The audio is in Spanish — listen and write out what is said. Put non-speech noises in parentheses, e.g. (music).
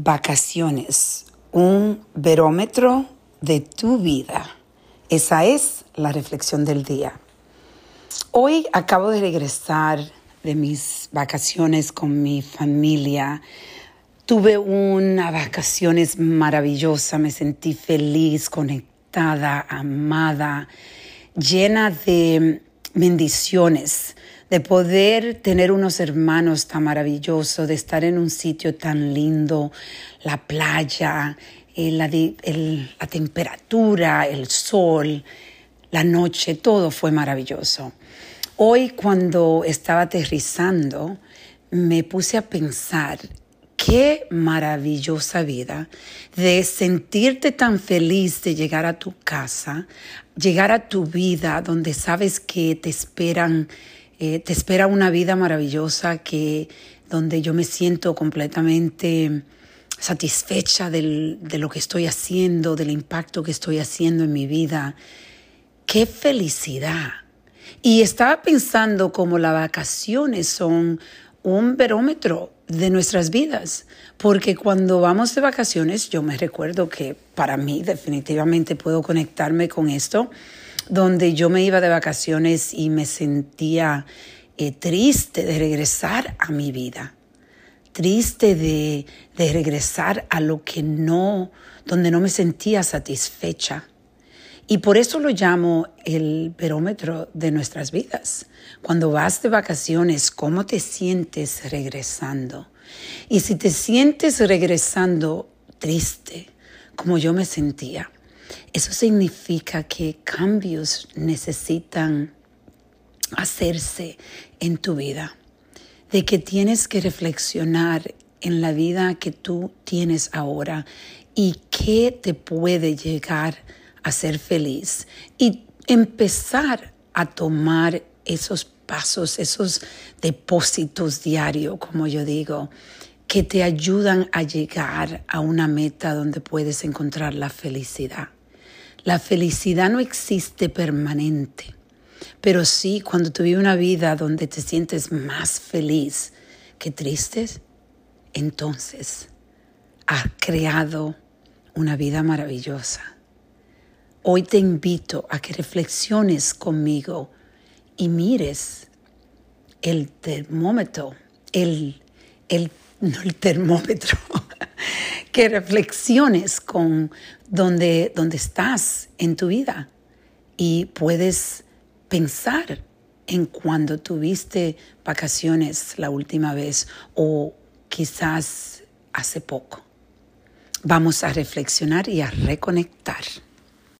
Vacaciones, un verómetro de tu vida. Esa es la reflexión del día. Hoy acabo de regresar de mis vacaciones con mi familia. Tuve una vacaciones maravillosa, me sentí feliz, conectada, amada, llena de bendiciones de poder tener unos hermanos tan maravillosos, de estar en un sitio tan lindo, la playa, eh, la, la temperatura, el sol, la noche, todo fue maravilloso. Hoy cuando estaba aterrizando, me puse a pensar qué maravillosa vida de sentirte tan feliz de llegar a tu casa, llegar a tu vida donde sabes que te esperan eh, te espera una vida maravillosa que, donde yo me siento completamente satisfecha de lo que estoy haciendo, del impacto que estoy haciendo en mi vida. ¡Qué felicidad! Y estaba pensando cómo las vacaciones son un barómetro de nuestras vidas, porque cuando vamos de vacaciones, yo me recuerdo que para mí definitivamente puedo conectarme con esto, donde yo me iba de vacaciones y me sentía eh, triste de regresar a mi vida, triste de, de regresar a lo que no, donde no me sentía satisfecha. Y por eso lo llamo el barómetro de nuestras vidas. Cuando vas de vacaciones, ¿cómo te sientes regresando? Y si te sientes regresando triste, como yo me sentía, eso significa que cambios necesitan hacerse en tu vida, de que tienes que reflexionar en la vida que tú tienes ahora y qué te puede llegar a ser feliz y empezar a tomar esos pasos, esos depósitos diarios, como yo digo, que te ayudan a llegar a una meta donde puedes encontrar la felicidad. La felicidad no existe permanente, pero sí cuando tú vives una vida donde te sientes más feliz que triste, entonces has creado una vida maravillosa. Hoy te invito a que reflexiones conmigo y mires el termómetro, el, el, no el termómetro, (laughs) que reflexiones con donde, donde estás en tu vida y puedes pensar en cuando tuviste vacaciones la última vez o quizás hace poco. Vamos a reflexionar y a reconectar.